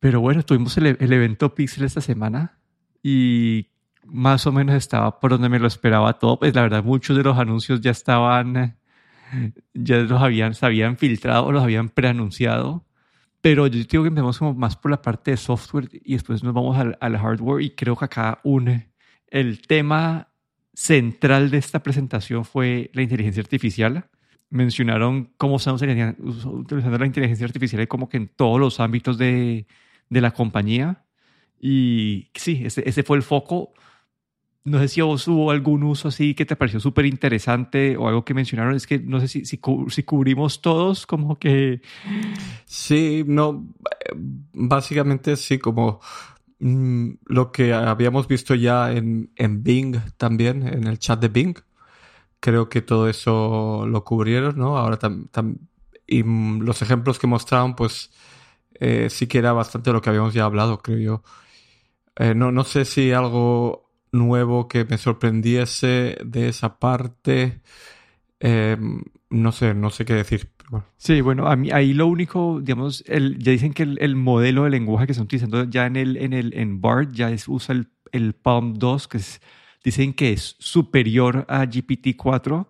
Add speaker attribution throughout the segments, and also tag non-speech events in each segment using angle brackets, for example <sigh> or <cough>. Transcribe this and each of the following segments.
Speaker 1: Pero bueno, tuvimos el, el evento Pixel esta semana y más o menos estaba por donde me lo esperaba todo. Pues la verdad, muchos de los anuncios ya estaban, ya los habían, se habían filtrado, los habían preanunciado. Pero yo digo que empezamos como más por la parte de software y después nos vamos al, al hardware y creo que acá une el tema central de esta presentación fue la inteligencia artificial. Mencionaron cómo estamos utilizando la inteligencia artificial como que en todos los ámbitos de, de la compañía. Y sí, ese, ese, fue el foco. No sé si hubo algún uso así que te pareció súper interesante o algo que mencionaron. Es que no sé si, si, si, cubrimos todos, como que.
Speaker 2: Sí, no. Básicamente sí, como mm, lo que habíamos visto ya en, en Bing también, en el chat de Bing. Creo que todo eso lo cubrieron, ¿no? Ahora también. y los ejemplos que mostraron, pues eh, sí que era bastante lo que habíamos ya hablado, creo yo. Eh, no, no sé si algo nuevo que me sorprendiese de esa parte. Eh, no sé, no sé qué decir.
Speaker 1: Sí, bueno, a mí ahí lo único, digamos, el, ya dicen que el, el, modelo de lenguaje que están utilizando ya en el en el en BART ya es, usa el, el Palm 2, que dicen que es superior a GPT-4,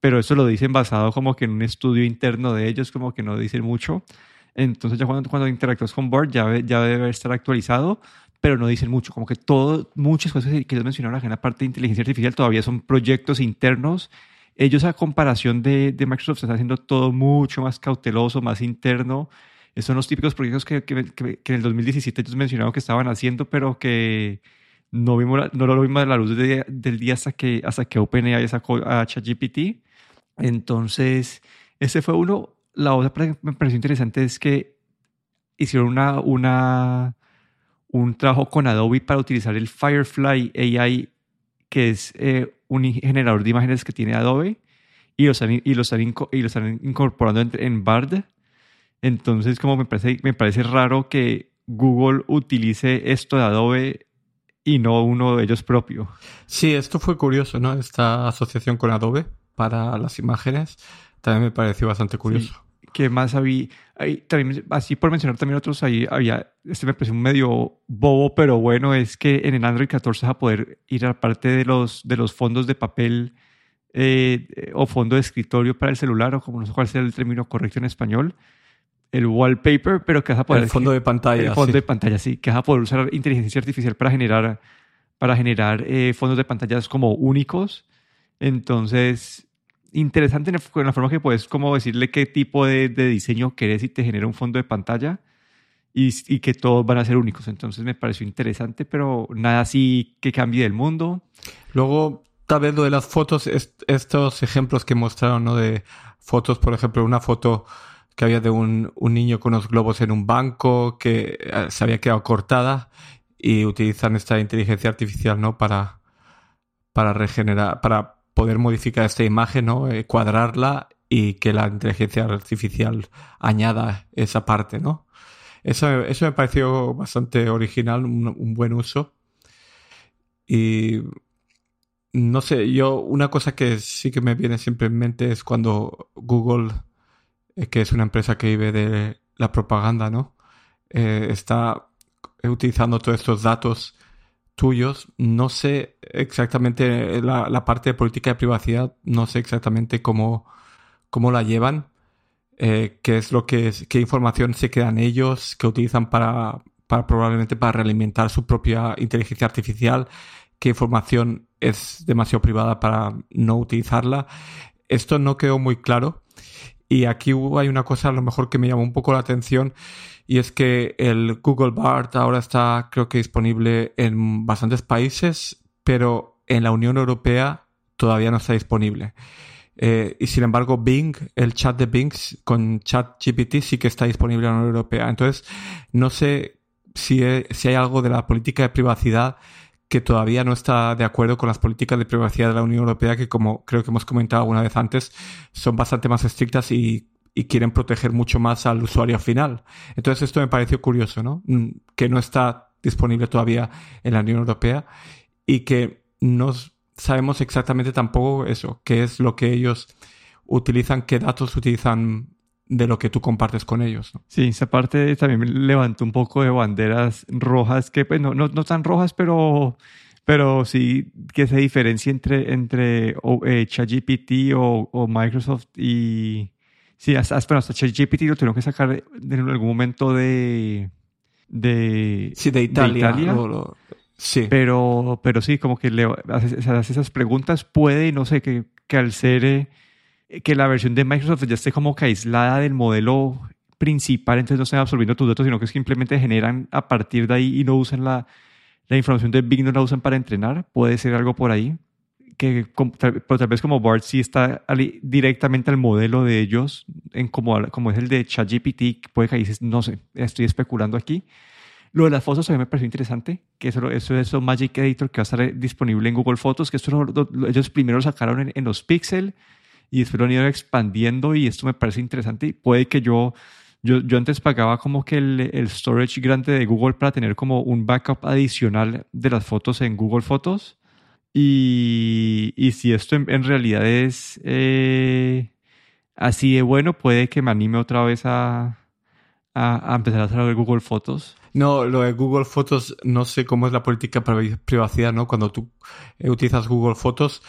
Speaker 1: pero eso lo dicen basado como que en un estudio interno de ellos, como que no dicen mucho. Entonces ya cuando, cuando interactúas con BART ya, ya debe estar actualizado, pero no dicen mucho, como que todo, muchas cosas que ellos mencionaron en la parte de inteligencia artificial todavía son proyectos internos. Ellos a comparación de, de Microsoft están haciendo todo mucho más cauteloso, más interno. Esos son los típicos proyectos que, que, que, en el 2017 ellos mencionaron que estaban haciendo, pero que no, vimos no lo vimos a la luz de, del día hasta que, hasta que OpenAI sacó a ChatGPT. Entonces, ese fue uno. La otra que me pareció interesante es que hicieron una, una un trabajo con Adobe para utilizar el Firefly AI, que es eh, un generador de imágenes que tiene Adobe, y lo están, y lo están, y lo están incorporando en, en, Bard. Entonces, como me parece, me parece raro que Google utilice esto de Adobe y no uno de ellos propio.
Speaker 2: Sí, esto fue curioso, ¿no? Esta asociación con Adobe para las imágenes también me pareció bastante curioso.
Speaker 1: Sí. ¿Qué más había? también, así por mencionar también otros, ahí había, este me pareció un medio bobo, pero bueno, es que en el Android 14 vas a poder ir a parte de los, de los fondos de papel eh, o fondo de escritorio para el celular, o como no sé cuál sea el término correcto en español, el wallpaper, pero que vas a poder...
Speaker 2: El fondo de pantalla.
Speaker 1: El fondo sí. de pantalla, sí, que vas a poder usar inteligencia artificial para generar, para generar eh, fondos de pantallas como únicos. Entonces, interesante en la forma que puedes como decirle qué tipo de, de diseño querés y te genera un fondo de pantalla y, y, que todos van a ser únicos. Entonces me pareció interesante, pero nada así que cambie el mundo.
Speaker 2: Luego, tal vez lo de las fotos, est estos ejemplos que mostraron, ¿no? De fotos, por ejemplo, una foto que había de un, un niño con unos globos en un banco que eh, se había quedado cortada y utilizan esta inteligencia artificial, ¿no? Para, para regenerar, para poder modificar esta imagen, ¿no? Eh, cuadrarla y que la inteligencia artificial añada esa parte, ¿no? Eso, eso me pareció bastante original, un, buen uso. Y no sé, yo una cosa que sí que me viene siempre en mente es cuando Google, eh, que es una empresa que vive de la propaganda, ¿no? Eh, está utilizando todos estos datos tuyos. No sé exactamente la, parte de política de privacidad, no sé exactamente cómo, cómo la llevan, eh, qué es lo que es, qué información se quedan ellos, que utilizan para, para probablemente para realimentar su propia inteligencia artificial, qué información es demasiado privada para no utilizarla. Esto no quedó muy claro. Y aquí hay una cosa a lo mejor que me llamó un poco la atención y es que el Google Bart ahora está creo que disponible en bastantes países, pero en la Unión Europea todavía no está disponible. Eh, y sin embargo, Bing, el chat de Bing con ChatGPT sí que está disponible en la Unión Europea. Entonces, no sé si, si hay algo de la política de privacidad que todavía no está de acuerdo con las políticas de privacidad de la Unión Europea, que como creo que hemos comentado alguna vez antes, son bastante más estrictas y, quieren proteger mucho más al usuario final. Entonces esto me pareció curioso, ¿no? Mm, que no está disponible todavía en la Unión Europea y que no sabemos exactamente tampoco eso, qué es lo que ellos utilizan, qué datos utilizan de lo que tú compartes con ellos.
Speaker 1: Sí, esa parte también levantó un poco de banderas rojas, que pues no, no, no tan rojas, pero, pero sí que se diferencia entre, entre eh, ChatGPT o, o, Microsoft y... Sí, hasta, hasta ChatGPT lo tuvieron que sacar en algún momento de... de
Speaker 2: sí, de Italia.
Speaker 1: sí. Pero, pero sí, como que le hace, esas preguntas, puede, no sé, que, que al ser... Eh, que la versión de Microsoft ya esté como que aislada del modelo principal, entonces no estén absorbiendo tus datos, sino que simplemente generan a partir de ahí y no usan la, la información de Bing, no la usan para entrenar. Puede ser algo por ahí. Que, pero tal vez como BART sí está directamente al modelo de ellos, en como, como es el de ChatGPT, puede que ahí no sé, estoy especulando aquí. Lo de las fotos a mí me pareció interesante, que eso, eso es Magic Editor que va a estar disponible en Google Fotos, que esto ellos primero sacaron en, en los Pixel, y después lo han ido expandiendo y esto me parece interesante y puede que yo, yo, yo antes pagaba como que el, el, storage grande de Google para tener como un backup adicional de las fotos en Google Fotos y, y si esto en, realidad es eh, así de bueno, puede que me anime otra vez a, a, a empezar a hacer Google Fotos.
Speaker 2: No, lo de Google Fotos, no sé cómo es la política para privacidad, ¿no? Cuando tú utilizas Google Fotos,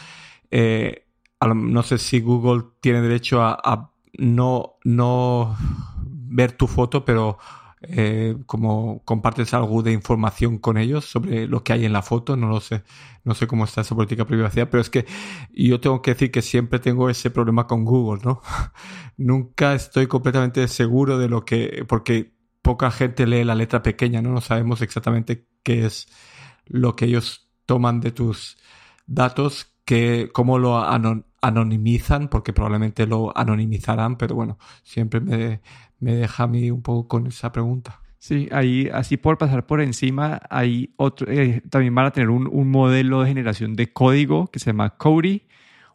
Speaker 2: eh, no sé si Google tiene derecho a, no, no ver tu foto, pero eh, como compartes algo de información con ellos sobre lo que hay en la foto, no lo sé, no sé cómo está esa política de privacidad, pero es que yo tengo que decir que siempre tengo ese problema con Google, ¿no? <laughs> Nunca estoy completamente seguro de lo que, porque poca gente lee la letra pequeña, ¿no? No sabemos exactamente qué es lo que ellos toman de tus datos, que, cómo lo anonimizan, porque probablemente lo anonimizarán, pero bueno, siempre me, me deja a mí un poco con esa pregunta.
Speaker 1: Sí, ahí, así por pasar por encima, hay otro, eh, también van a tener un, un, modelo de generación de código que se llama Cody,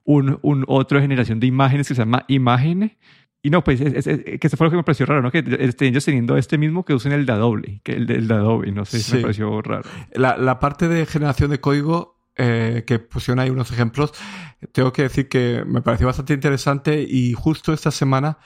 Speaker 1: un, un, otro de generación de imágenes que se llama Imagen. Y no, pues, es, es, que eso fue lo que me pareció raro, ¿no? Que estén ellos teniendo este mismo que usen el de Adobe, que el el de Adobe, no sé, me pareció raro.
Speaker 2: La, la parte de generación de código eh, que pusieron ahí unos ejemplos, tengo que decir que me pareció bastante interesante y justo esta semana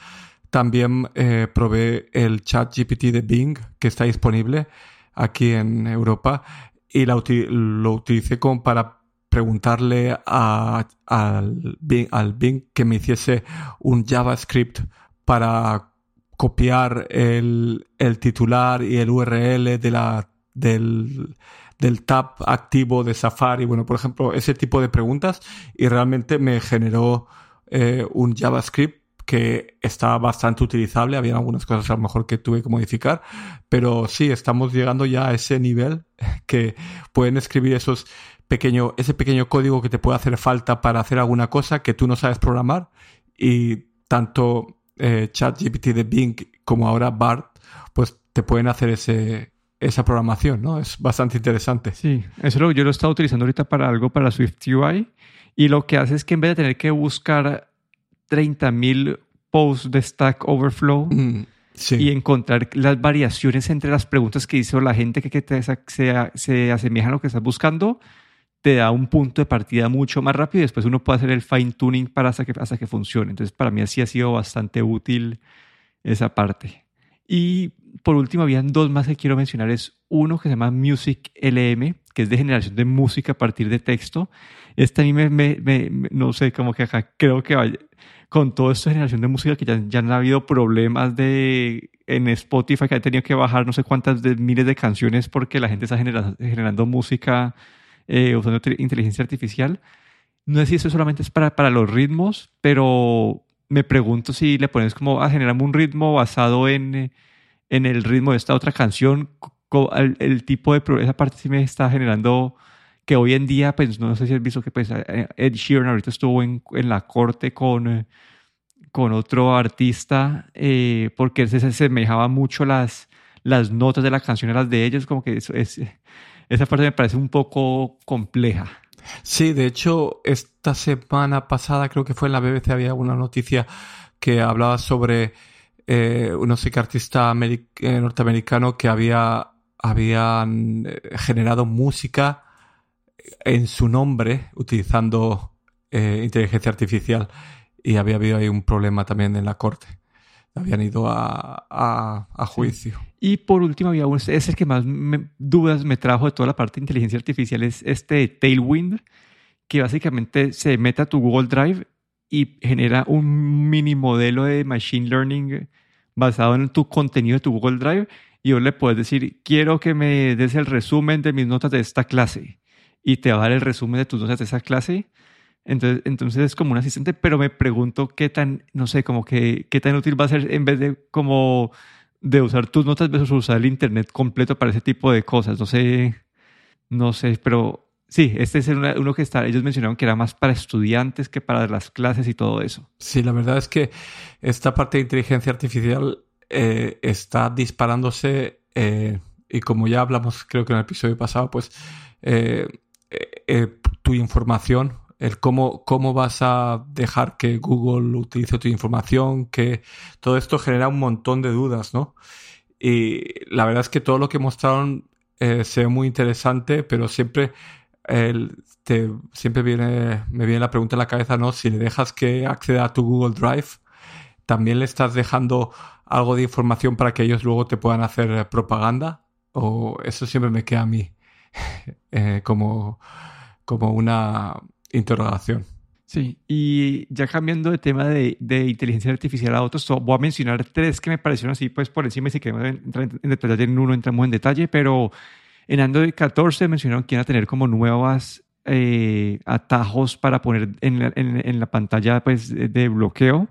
Speaker 2: también eh, probé el chat GPT de Bing que está disponible aquí en Europa y lo utilicé como para preguntarle a, al, Bing, al Bing que me hiciese un JavaScript para copiar el, el titular y el URL de la, del, del tab activo de Safari, bueno, por ejemplo, ese tipo de preguntas y realmente me generó eh, un JavaScript que está bastante utilizable. Había algunas cosas a lo mejor que tuve que modificar, pero sí, estamos llegando ya a ese nivel <laughs> que pueden escribir esos pequeño, ese pequeño código que te puede hacer falta para hacer alguna cosa que tú no sabes programar y tanto eh, ChatGPT de Bing como ahora BART, pues te pueden hacer ese, esa programación, ¿no? Es bastante interesante.
Speaker 1: Sí, eso lo, yo lo he estado utilizando ahorita para algo para Swift UI y lo que hace es que en vez de tener que buscar 30.000 posts de Stack Overflow mm, y encontrar las variaciones entre las preguntas que hizo la gente que, te, se, se asemejan a lo que estás buscando, te da un punto de partida mucho más rápido y después uno puede hacer el fine tuning para hasta que, hasta que funcione. Entonces, para mí así ha sido bastante útil esa parte. Y por último, habían dos más que quiero mencionar. Es uno que se llama Music LM, que es de generación de música a partir de texto. Este a mí me, me, no sé, como que acá creo que vaya, con toda esta generación de música que ya, ya han habido problemas de en Spotify que ha tenido que bajar no sé cuántas de, miles de canciones porque la gente está generando, generando música eh, usando inteligencia artificial. No sé si eso solamente es para, para los ritmos, pero me pregunto si le pones como a generarme un ritmo basado en, en el ritmo de esta otra canción, el, el, tipo de esa parte sí me está generando que hoy en día, pues no sé si has visto que pues, eh, Ed Sheeran ahorita estuvo en, en la corte con, eh, con otro artista eh, porque se asemejaba mucho las, las notas de la canción a las de ellos, como que eso es, esa parte me parece un poco compleja.
Speaker 2: Sí, de hecho, esta semana pasada creo que fue en la BBC había una noticia que hablaba sobre eh, un no artista eh, norteamericano que había habían eh, generado música en su nombre utilizando inteligencia artificial y había habido ahí un problema también en la corte. Habían ido a, a, juicio.
Speaker 1: Y por último, había un, es el que más dudas me trajo de toda la parte de inteligencia artificial, es este Tailwind, que básicamente se mete a tu Google Drive y genera un mini modelo de Machine Learning basado en tu contenido de tu Google Drive. Y vos le puedes decir, quiero que me des el resumen de mis notas de esta clase. Y te va a dar el resumen de tus notas de esa clase entonces, entonces es como un asistente, pero me pregunto qué tan, no sé, como que qué tan útil va a ser en vez de como de usar tus notas versus usar el internet completo para ese tipo de cosas. No sé, no sé, pero sí, este es uno que está, ellos mencionaron que era más para estudiantes que para las clases y todo eso.
Speaker 2: Sí, la verdad es que esta parte de inteligencia artificial eh, está disparándose eh, y como ya hablamos creo que en el episodio pasado, pues eh, tu información el cómo, cómo vas a dejar que Google utilice tu información, que todo esto genera un montón de dudas, ¿no? Y la verdad es que todo lo que mostraron eh, se ve muy interesante, pero siempre, siempre viene, me viene la pregunta en la cabeza, ¿no? Si le dejas que acceda a tu Google Drive, también le estás dejando algo de información para que ellos luego te puedan hacer propaganda, o eso siempre me queda a mí <laughs> eh, como, como una interrogación.
Speaker 1: Sí, y ya cambiando de tema de, de, inteligencia artificial a otros, voy a mencionar tres que me parecieron así, pues por encima, si queremos entrar en detalle en uno, entramos en detalle, pero en Android 14 mencionaron que iban a tener como nuevas eh, atajos para poner en la, en, la pantalla pues, de bloqueo.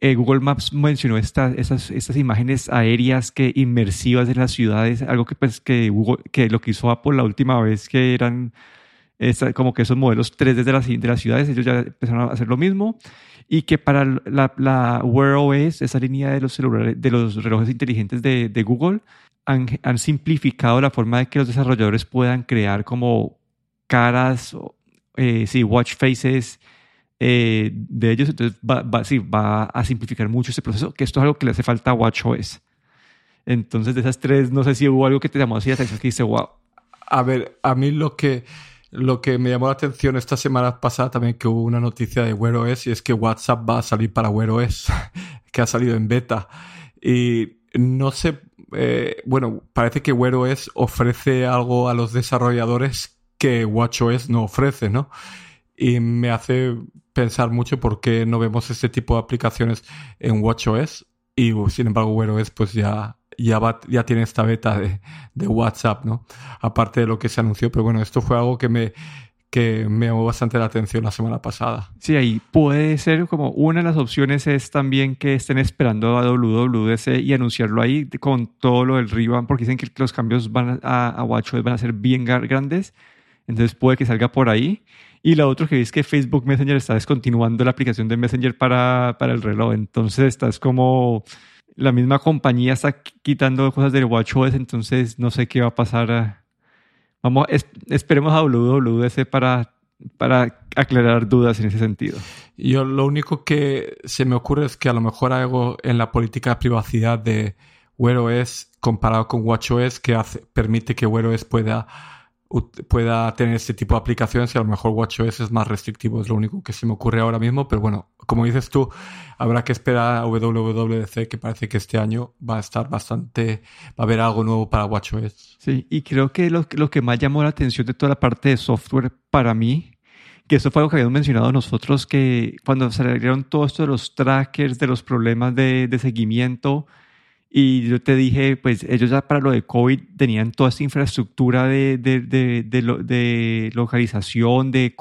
Speaker 1: Eh, Google Maps mencionó estas, estas imágenes aéreas que inmersivas de las ciudades, algo que, pues, que, Google, que lo que hizo Apple la última vez que eran como que esos modelos 3D de las, de las ciudades, ellos ya empezaron a hacer lo mismo y que para la, la Wear OS, esa línea de los celulares, de los relojes inteligentes de, de Google, han, han, simplificado la forma de que los desarrolladores puedan crear como caras, eh, sí, watch faces eh, de ellos. Entonces va, va, sí, va a simplificar mucho ese proceso, que esto es algo que le hace falta a WatchOS. Entonces, de esas tres, no sé si hubo algo que te llamó así la atención que dice, wow.
Speaker 2: A ver, a mí lo que lo que me llamó la atención esta semana pasada también que hubo una noticia de Wear OS y es que WhatsApp va a salir para Wear OS, <laughs> que ha salido en beta. Y no sé, eh, bueno, parece que Wear OS ofrece algo a los desarrolladores que WatchOS no ofrece, ¿no? Y me hace pensar mucho por qué no vemos este tipo de aplicaciones en WatchOS y sin embargo Wear OS pues ya ya, ya tiene esta beta de, de, WhatsApp, ¿no? Aparte de lo que se anunció, pero bueno, esto fue algo que me, que me llamó bastante la atención la semana pasada.
Speaker 1: Sí, ahí puede ser como una de las opciones es también que estén esperando a WWDC y anunciarlo ahí con todo lo del Ribbon, porque dicen que los cambios van a, a WatchOS van a ser bien grandes, entonces puede que salga por ahí. Y lo otro que es que Facebook Messenger está descontinuando la aplicación de Messenger para, para el reloj, entonces estás como la misma compañía está quitando cosas del WatchOS, entonces no sé qué va a pasar. Vamos, esperemos a WWDC para, para aclarar dudas en ese sentido.
Speaker 2: Yo lo único que se me ocurre es que a lo mejor algo en la política de privacidad de Wear OS comparado con WatchOS que hace, permite que Wear OS pueda pueda tener este tipo de aplicaciones y a lo mejor WatchOS es más restrictivo, es lo único que se me ocurre ahora mismo, pero bueno, como dices tú, habrá que esperar a WWDC, que parece que este año va a estar bastante, va a haber algo nuevo para WatchOS.
Speaker 1: Sí, y creo que lo, lo que más llamó la atención de toda la parte de software para mí, que eso fue algo que habíamos mencionado nosotros, que cuando se agregaron todo esto de los trackers, de los problemas de, de seguimiento, y yo te dije, pues ellos ya para lo de COVID tenían toda esta infraestructura de, de, de, de localización, de,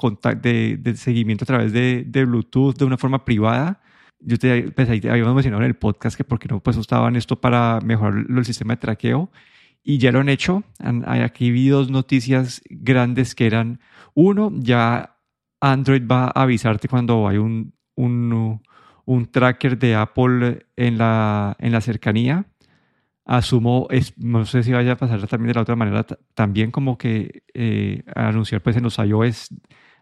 Speaker 1: de, seguimiento a través de, Bluetooth de una forma privada. Yo te pues ahí habíamos mencionado en el podcast que porque no pues usaban esto para mejorar el sistema de traqueo y ya lo han hecho. Aquí vi dos noticias grandes que eran, uno, ya Android va a avisarte cuando hay un, un un tracker de Apple en la, en la cercanía. Asumo, es, no sé si vaya a pasar también de la otra manera, también como que eh, anunciar pues en los iOS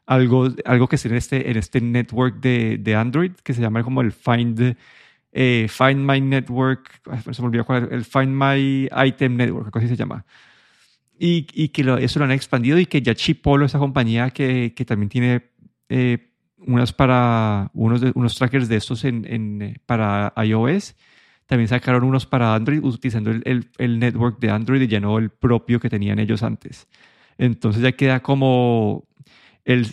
Speaker 1: algo, algo que esté en este, en este network de, de Android que se llama como el Find, eh, Find My Network, se me olvidó cuál el Find My Item Network, así se llama. Y, y que lo, eso lo han expandido y que ya Chipolo, esa compañía que, que también tiene eh, unas para unos, unos trackers de estos en, en, para iOS. también sacaron unos para Android utilizando el, el, network de Android y ya no el propio que tenían ellos antes. Entonces ya queda como el,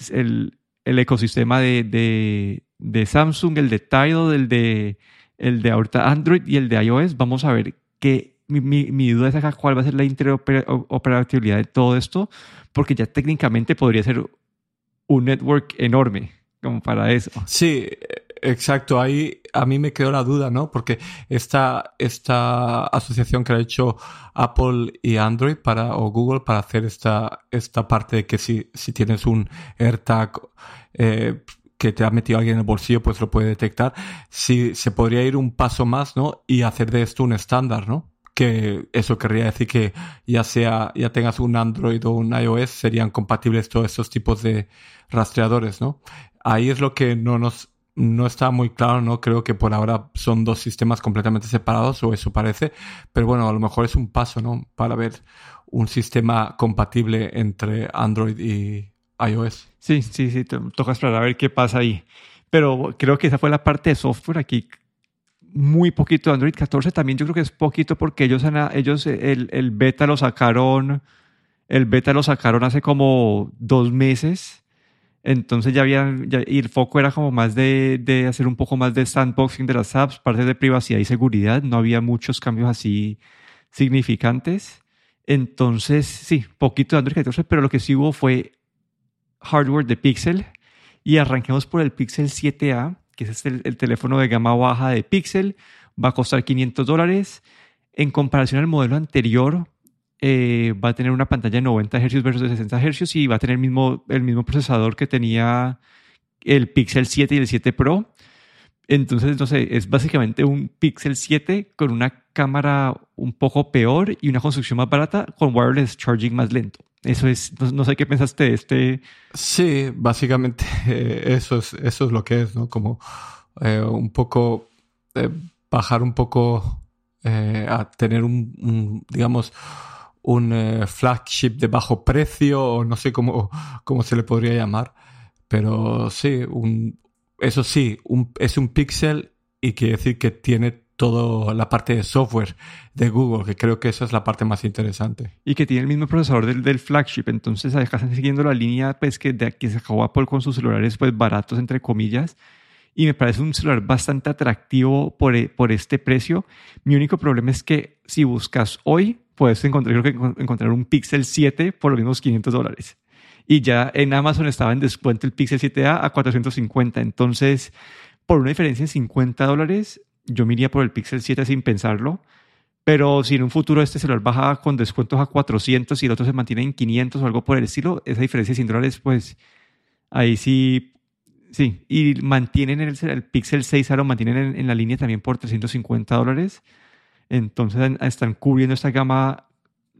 Speaker 1: el ecosistema de, de, de, Samsung, el de Tidal, el de, el de ahorita Android y el de iOS. Vamos a ver qué mi, mi, duda es acá cuál va a ser la interoperabilidad de todo esto, porque ya técnicamente podría ser un network enorme como para eso.
Speaker 2: Sí, exacto. Ahí a mí me quedó la duda, ¿no? Porque esta, esta asociación que ha hecho Apple y Android para, o Google para hacer esta, esta parte de que si, si tienes un AirTag eh, que te ha metido alguien en el bolsillo, pues lo puede detectar. Si se podría ir un paso más, ¿no? Y hacer de esto un estándar, ¿no? que eso querría decir que ya sea, ya tengas un Android o un iOS, serían compatibles todos estos tipos de rastreadores, ¿no? Ahí es lo que no nos, no está muy claro, ¿no? Creo que por ahora son dos sistemas completamente separados, o eso parece, pero bueno, a lo mejor es un paso, ¿no? Para ver un sistema compatible entre Android y iOS.
Speaker 1: Sí, sí, sí, toca esperar a ver qué pasa ahí. Pero creo que esa fue la parte de software aquí muy poquito. Android 14 también yo creo que es poquito porque ellos, ellos el, el, beta lo sacaron, el beta lo sacaron hace como dos meses. Entonces ya había, y el foco era como más de, de, hacer un poco más de sandboxing de las apps, parte de privacidad y seguridad. No había muchos cambios así significantes. Entonces, sí, poquito de Android 14, pero lo que sí hubo fue hardware de Pixel. Y arranquemos por el Pixel 7A que es el, el, teléfono de gama baja de Pixel, va a costar 500 dólares. En comparación al modelo anterior, eh, va a tener una pantalla de 90 Hz versus de 60 Hz y va a tener el mismo, el mismo procesador que tenía el Pixel 7 y el 7 Pro. Entonces, no sé, es básicamente un Pixel 7 con una cámara un poco peor y una construcción más barata con wireless charging más lento. Eso es, no, sé qué pensaste de este.
Speaker 2: Sí, básicamente eso es, eso es lo que es, ¿no? Como eh, un poco eh, bajar un poco eh, a tener un, digamos, un flagship de bajo precio o no sé cómo, cómo se le podría llamar. Pero sí, un, eso sí, un, es un pixel y quiere decir que tiene toda la parte de software de Google, que creo que esa es la parte más interesante.
Speaker 1: Y que tiene el mismo procesador del, del flagship, entonces acá están siguiendo la línea pues, que, de, aquí se acabó Apple con sus celulares pues, baratos, entre comillas, y me parece un celular bastante atractivo por, e, por este precio. Mi único problema es que si buscas hoy, puedes encontrar, creo que encontrar un Pixel 7 por los mismos 500 dólares. Y ya en Amazon estaba en descuento el Pixel 7A a 450. Entonces, por una diferencia de 50 dólares, yo me iría por el Pixel 7 sin pensarlo. Pero si en un futuro este celular baja con descuentos a 400 y el otro se mantiene en 500 o algo por el estilo, esa diferencia de 100 dólares, pues ahí sí, sí. Y mantienen el, el Pixel 6 lo mantienen en, la línea también por 350 dólares. Entonces están cubriendo esta gama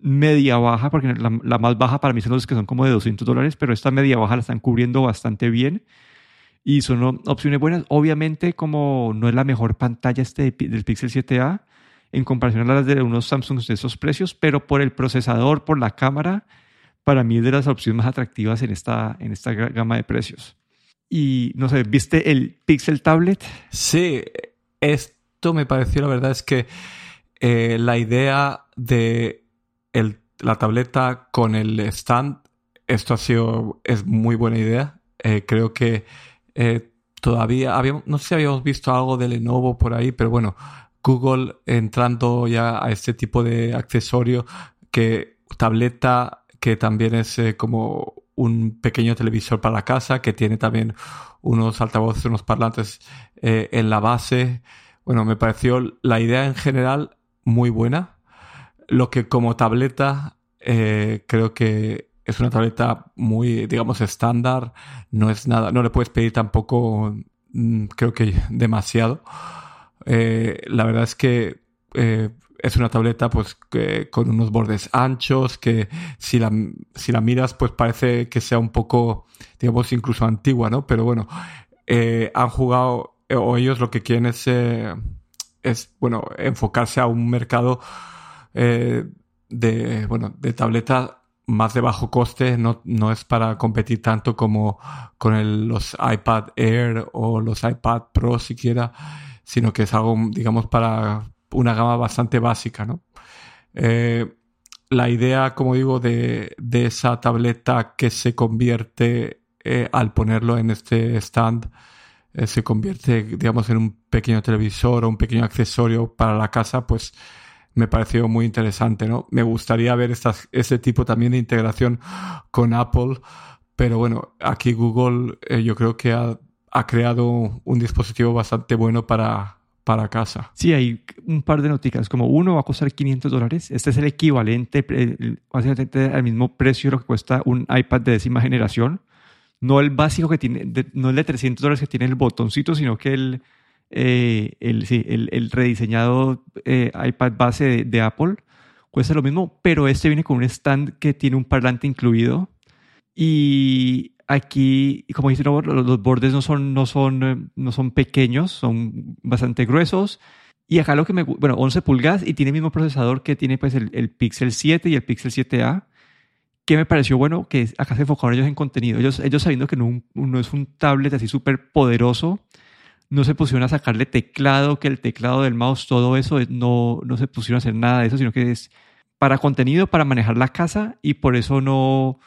Speaker 1: media baja, porque la, la, más baja para mí son los que son como de 200 dólares, pero esta media baja la están cubriendo bastante bien y son opciones buenas. Obviamente, como no es la mejor pantalla este del Pixel 7A en comparación a las de unos Samsung de esos precios, pero por el procesador, por la cámara, para mí es de las opciones más atractivas en esta, en esta gama de precios. Y no sé, ¿viste el Pixel Tablet?
Speaker 2: Sí, esto me pareció, la verdad es que eh, la idea de el, la tableta con el stand, esto ha sido, es muy buena idea. Eh, creo que eh, todavía habíamos, no sé si habíamos visto algo de Lenovo por ahí, pero bueno, Google entrando ya a este tipo de accesorio que tableta que también es como un pequeño televisor para la casa, que tiene también unos altavoces, unos parlantes en la base. Bueno, me pareció la idea en general muy buena. Lo que como tableta creo que es una tableta muy, digamos, estándar. No es nada, no le puedes pedir tampoco, mm, creo que <laughs> demasiado. Eh, la verdad es que eh, es una tableta pues con unos bordes anchos que si la, si la miras pues parece que sea un poco, digamos, incluso antigua, ¿no? Pero bueno, eh, han jugado, o ellos lo que quieren es, es bueno, enfocarse a un mercado de, bueno, de tableta más de bajo coste, no, no es para competir tanto como con los iPad Air o los iPad Pro siquiera, sino que es algo, digamos, para una gama bastante básica, ¿no? Eh, la idea, como digo, de, esa tableta que se convierte eh, al ponerlo en este stand, eh, se convierte, digamos, en un pequeño televisor o un pequeño accesorio para la casa, pues me pareció muy interesante, ¿no? Me gustaría ver estas, ese tipo también de integración con Apple, pero bueno, aquí Google yo creo que ha, creado un dispositivo bastante bueno para, para casa.
Speaker 1: Sí, hay un par de noticias. Como uno va a costar 500 dólares. Este es el equivalente, básicamente al mismo precio lo que cuesta un iPad de décima generación. No el básico que tiene, no el de 300 dólares que tiene el botoncito, sino que el, eh, el, sí, el, el, rediseñado eh, iPad base de, de, Apple cuesta lo mismo, pero este viene con un stand que tiene un parlante incluido. Y Aquí, como dice, los bordes no son, no, son, eh, no son pequeños, son bastante gruesos. Y acá lo que me bueno, 11 pulgadas y tiene el mismo procesador que tiene pues el, el Pixel 7 y el Pixel 7a. Que me pareció bueno que acá se enfocaron ellos en contenido. Ellos, ellos sabiendo que no, no es un tablet así súper poderoso, no se pusieron a sacarle teclado, que el teclado del mouse, todo eso, no, no se pusieron a hacer nada de eso, sino que es para contenido, para manejar la casa y por eso no,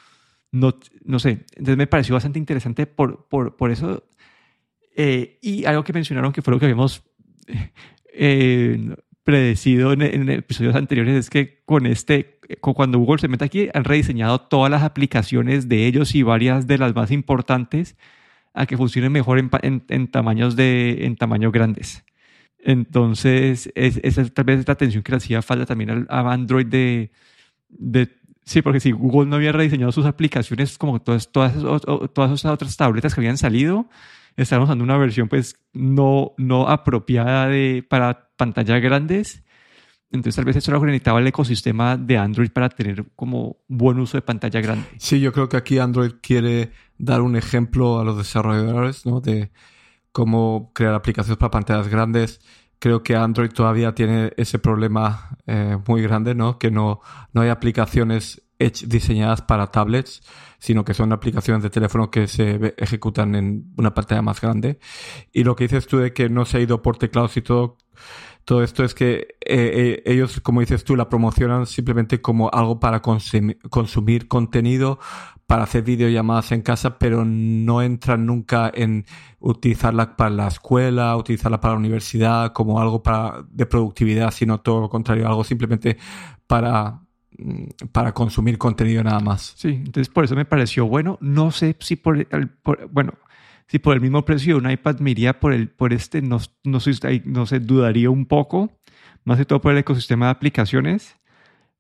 Speaker 1: no, no sé, entonces me pareció bastante interesante por, por, por eso. Eh, y algo que mencionaron que fue lo que habíamos <laughs> eh, predecido en, en, episodios anteriores es que con este, cuando Google se mete aquí, han rediseñado todas las aplicaciones de ellos y varias de las más importantes a que funcionen mejor en, en, tamaños de, en tamaños grandes. Entonces, esa es tal vez la atención que le hacía falta también a Android de, de Sí, porque si Google no había rediseñado sus aplicaciones como todas, todas, todas esas otras tabletas que habían salido, estaban usando una versión pues no, no apropiada de, para pantallas grandes. Entonces tal vez eso era lo que necesitaba el ecosistema de Android para tener como buen uso de pantalla grande.
Speaker 2: Sí, yo creo que aquí Android quiere dar un ejemplo a los desarrolladores ¿no? de cómo crear aplicaciones para pantallas grandes creo que Android todavía tiene ese problema eh, muy grande, ¿no? Que no, no hay aplicaciones diseñadas para tablets, sino que son aplicaciones de teléfono que se ejecutan en una pantalla más grande. Y lo que dices tú de que no se ha ido por teclados y todo, todo esto es que eh, eh, ellos, como dices tú, la promocionan simplemente como algo para consumir contenido, para hacer videollamadas en casa, pero no entran nunca en utilizarla para la escuela, utilizarla para la universidad, como algo de productividad, sino todo lo contrario, algo simplemente para, mm, para consumir contenido nada más.
Speaker 1: Sí, entonces por eso me pareció bueno. No sé si por, el, bueno, si por el mismo precio de un iPad me iría por, el, por este, no, no, no sé, dudaría un poco, más que todo por el ecosistema de aplicaciones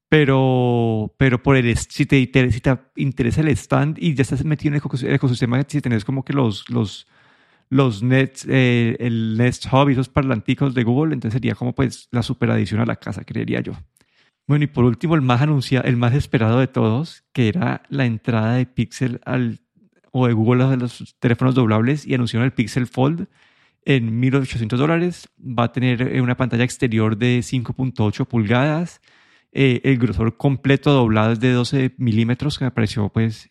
Speaker 1: pero, pero por el, si te, si te interesa el stand y ya estás metido en el ecosistema, si tenés como que los, los, los Nets, eh, el Nest Hub y esos parlanticos de Google, entonces sería como pues la super adición a la casa, creería yo. Bueno, y por último, el más anunciado, el más esperado de todos, que era la entrada de Pixel al, o de Google a los teléfonos doblables y anunciaron el Pixel Fold en 1800 dólares. Va a tener eh, una pantalla exterior de 5.8 pulgadas eh, el grosor completo doblado es de 12 milímetros, que me pareció pues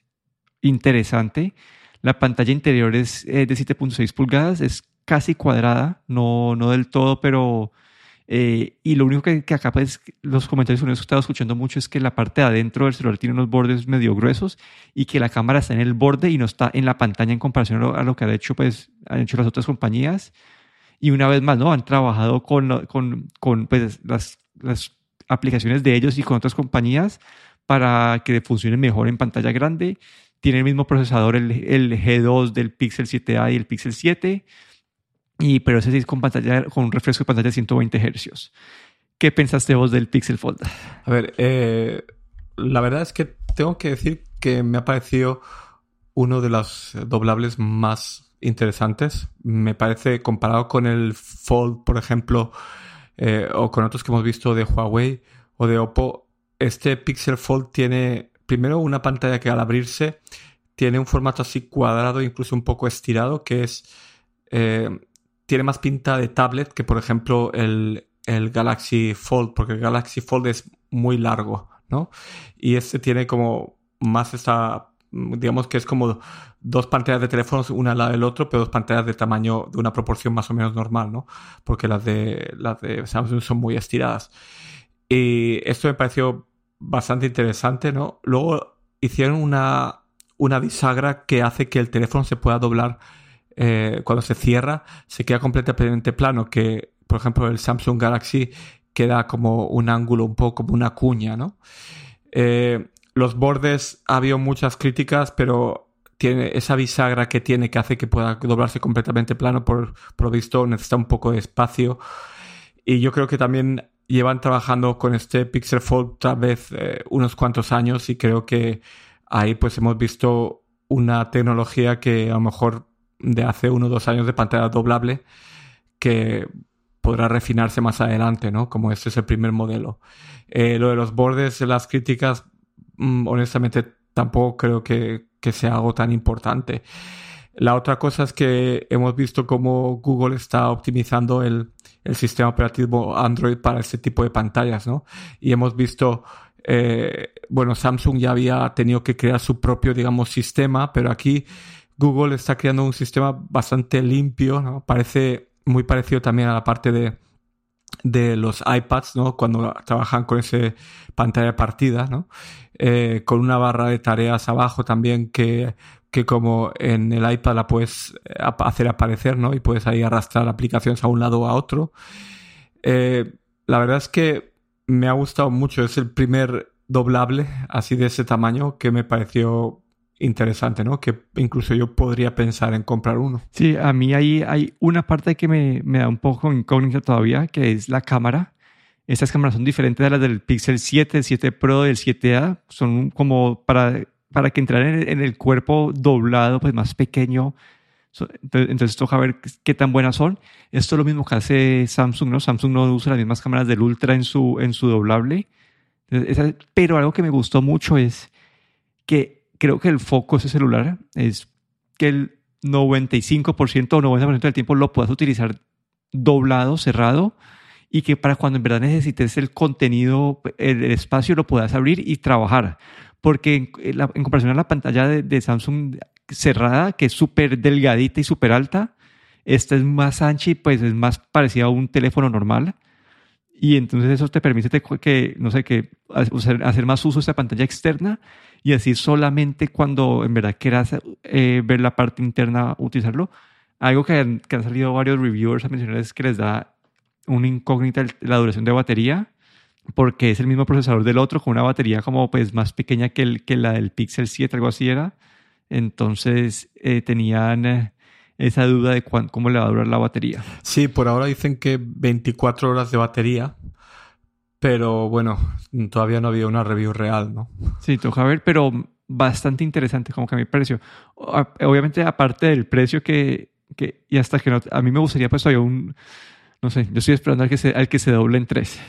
Speaker 1: interesante. La pantalla interior es eh, de 7.6 pulgadas, es casi cuadrada, no, no del todo, pero... Eh, y lo único que, acá pues, los comentarios que he estado escuchando mucho es que la parte de adentro del celular tiene unos bordes medio gruesos y que la cámara está en el borde y no está en la pantalla en comparación a lo, que han hecho, pues, han hecho las otras compañías. Y una vez más, ¿no? Han trabajado con, con, con pues, las, las aplicaciones de ellos y con otras compañías para que funcione mejor en pantalla grande. Tiene el mismo procesador, el, el G2 del Pixel 7a y el Pixel 7, y, pero ese sí con, pantalla, con un refresco de pantalla de 120 Hz. ¿Qué pensaste vos del Pixel Fold?
Speaker 2: A ver, eh, la verdad es que tengo que decir que me ha parecido uno de los doblables más interesantes. Me parece, comparado con el Fold, por ejemplo, eh, o con otros que hemos visto de Huawei o de Oppo, este Pixel Fold tiene primero una pantalla que al abrirse tiene un formato así cuadrado, incluso un poco estirado, que es eh, tiene más pinta de tablet que por ejemplo el, Galaxy Fold, porque el Galaxy Fold es muy largo, ¿no? Y este tiene como más esta digamos que es como dos pantallas de teléfonos, una al lado del otro, pero dos pantallas de tamaño de una proporción más o menos normal, ¿no? Porque las de, las de Samsung son muy estiradas. Y esto me pareció bastante interesante, ¿no? Luego hicieron una bisagra que hace que el teléfono se pueda doblar eh, cuando se cierra, se queda completamente plano, que por ejemplo el Samsung Galaxy queda como un ángulo, un poco como una cuña, ¿no? Eh, los bordes ha habido muchas críticas, pero tiene esa bisagra que tiene que hace que pueda doblarse completamente plano, por, lo visto necesita un poco de espacio. Y yo creo que también llevan trabajando con este Pixel Fold tal vez eh, unos cuantos años y creo que ahí pues hemos visto una tecnología que a lo mejor de hace uno o dos años de pantalla doblable que podrá refinarse más adelante, ¿no? Como este es el primer modelo. Eh, lo de los bordes, las críticas, mm, honestamente tampoco creo que, sea algo tan importante. La otra cosa es que hemos visto cómo Google está optimizando el, sistema operativo Android para este tipo de pantallas, ¿no? Y hemos visto, eh, bueno, Samsung ya había tenido que crear su propio, digamos, sistema, pero aquí Google está creando un sistema bastante limpio, ¿no? Parece muy parecido también a la parte de, de los iPads, ¿no? Cuando trabajan con ese pantalla partida, ¿no? Eh, con una barra de tareas abajo también que, que como en el iPad la puedes eh, hacer aparecer, ¿no? Y puedes ahí arrastrar aplicaciones a un lado o a otro. Eh, la verdad es que me ha gustado mucho. Es el primer doblable así de ese tamaño que me pareció interesante, ¿no? Que incluso yo podría pensar en comprar uno.
Speaker 1: Sí, a mí ahí hay una parte que me, me da un poco incógnita todavía, que es la cámara. Estas cámaras son diferentes de las del Pixel 7, el 7 Pro, del 7A. Son como para, para que entraran en, el cuerpo doblado, pues más pequeño. Entonces, entonces, toca ver qué tan buenas son. Esto es lo mismo que hace Samsung, ¿no? Samsung no usa las mismas cámaras del Ultra en su, en su doblable. pero algo que me gustó mucho es que creo que el foco de ese celular es que el 95% o 90% del tiempo lo puedas utilizar doblado, cerrado, y que para cuando en verdad necesites el contenido, el, espacio, lo puedas abrir y trabajar. Porque en, comparación a la pantalla de, Samsung cerrada, que es súper delgadita y súper alta, esta es más ancha y pues es más parecida a un teléfono normal. Y entonces eso te permite que, no sé, que hacer más uso de esta pantalla externa y así solamente cuando en verdad quieras eh, ver la parte interna, utilizarlo. Algo que han, que han salido varios reviewers a mencionar es que les da una incógnita la duración de batería, porque es el mismo procesador del otro, con una batería como pues más pequeña que, el, que la del Pixel 7, algo así era. Entonces eh, tenían eh, esa duda de cómo le va a durar la batería.
Speaker 2: Sí, por ahora dicen que 24 horas de batería, pero bueno, todavía no había una review real, ¿no?
Speaker 1: Sí, toca ver, pero bastante interesante como que a mi precio. Obviamente, aparte del precio que, que y hasta que no, a mí me gustaría pues todavía un, no sé, yo estoy esperando al que se, al que se doble en tres.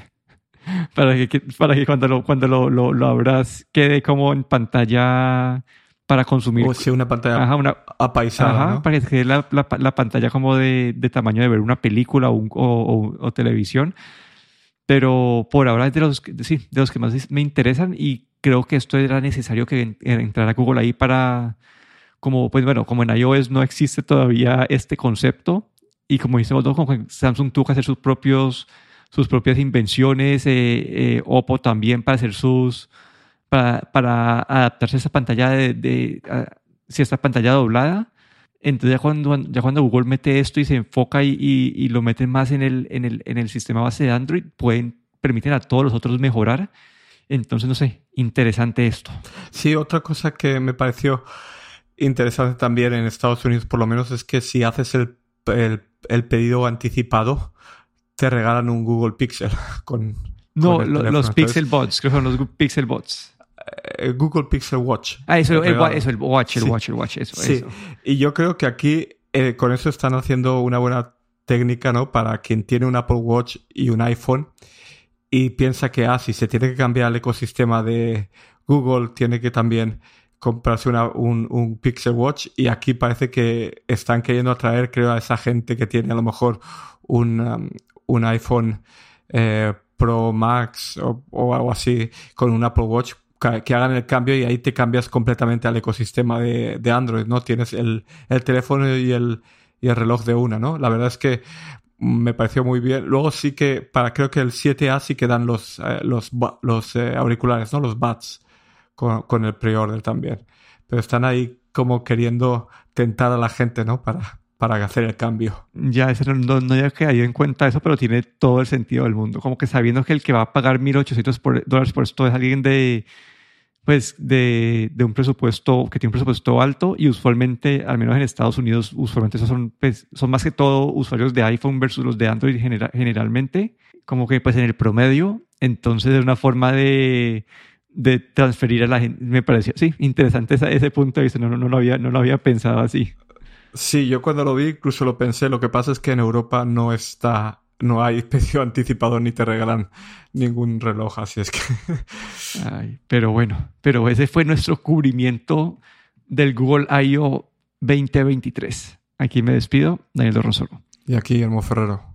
Speaker 1: <laughs> para que, para que cuando lo, cuando lo, lo, abras quede como en pantalla para consumir.
Speaker 2: O sea, una pantalla ajá, una, apaisada, ajá,
Speaker 1: para que quede la, la, pantalla como de, de, tamaño de ver una película o, o, o televisión pero por ahora es de los, sí, de los que más me interesan y creo que esto era necesario que entrara Google ahí para, como, pues bueno, como en iOS no existe todavía este concepto y como como Samsung tuvo que hacer sus propios sus propias invenciones, eh, eh, Oppo también para hacer sus, para, adaptarse a esa pantalla de si esta pantalla doblada. Entonces ya cuando, ya cuando Google mete esto y se enfoca y, y, lo mete más en el, en, el, en el sistema base de Android, pueden, permiten a todos los otros mejorar. Entonces, no sé, interesante esto.
Speaker 2: Sí, otra cosa que me pareció interesante también en Estados Unidos, por lo menos, es que si haces el, el, el pedido anticipado, te regalan un Google Pixel <laughs> con...
Speaker 1: No, los Pixel Bots, creo que son los Pixel Bots.
Speaker 2: Eh, Google Pixel Watch.
Speaker 1: Ah, eso, el, el Watch, el Watch, el Watch, eso, sí.
Speaker 2: Y yo creo que aquí eh, con eso están haciendo una buena técnica, ¿no? Para quien tiene un Apple Watch y un iPhone y piensa que, ah, si se tiene que cambiar el ecosistema de Google, tiene que también comprarse una, un, un, Pixel Watch y aquí parece que están queriendo atraer, creo, a esa gente que tiene a lo mejor un, um, un iPhone eh, Pro Max o, o, algo así con un Apple Watch que hagan el cambio y ahí te cambias completamente al ecosistema de, de Android, ¿no? Tienes el, el teléfono y el, y el reloj de una, ¿no? La verdad es que me pareció muy bien. Luego sí que, para creo que el 7A sí que dan los, eh, los, los eh, auriculares, ¿no? Los buds con, con el pre-order también. Pero están ahí como queriendo tentar a la gente, ¿no? Para, para hacer el cambio.
Speaker 1: Ya, ese no, no, había caído en cuenta eso, pero tiene todo el sentido del mundo. Como que sabiendo que el que va a pagar 1.800 dólares por esto es alguien de, pues, de, de, un presupuesto, que tiene un presupuesto alto y usualmente, al menos en Estados Unidos, usualmente esos son, pues, son más que todo usuarios de iPhone versus los de Android generalmente, como que pues en el promedio. Entonces es una forma de, de transferir a la gente. Me pareció, sí, interesante ese, ese punto de vista. No, no, no, lo había, no lo había pensado así.
Speaker 2: Sí, yo cuando lo vi incluso lo pensé. Lo que pasa es que en Europa no está, no hay precio anticipado ni te regalan ningún reloj, así es que. <laughs>
Speaker 1: Pero bueno, pero ese fue nuestro cubrimiento del Google I.O. 2023. Aquí me despido, Daniel Dorronsolo.
Speaker 2: Y aquí, Guillermo Ferrero.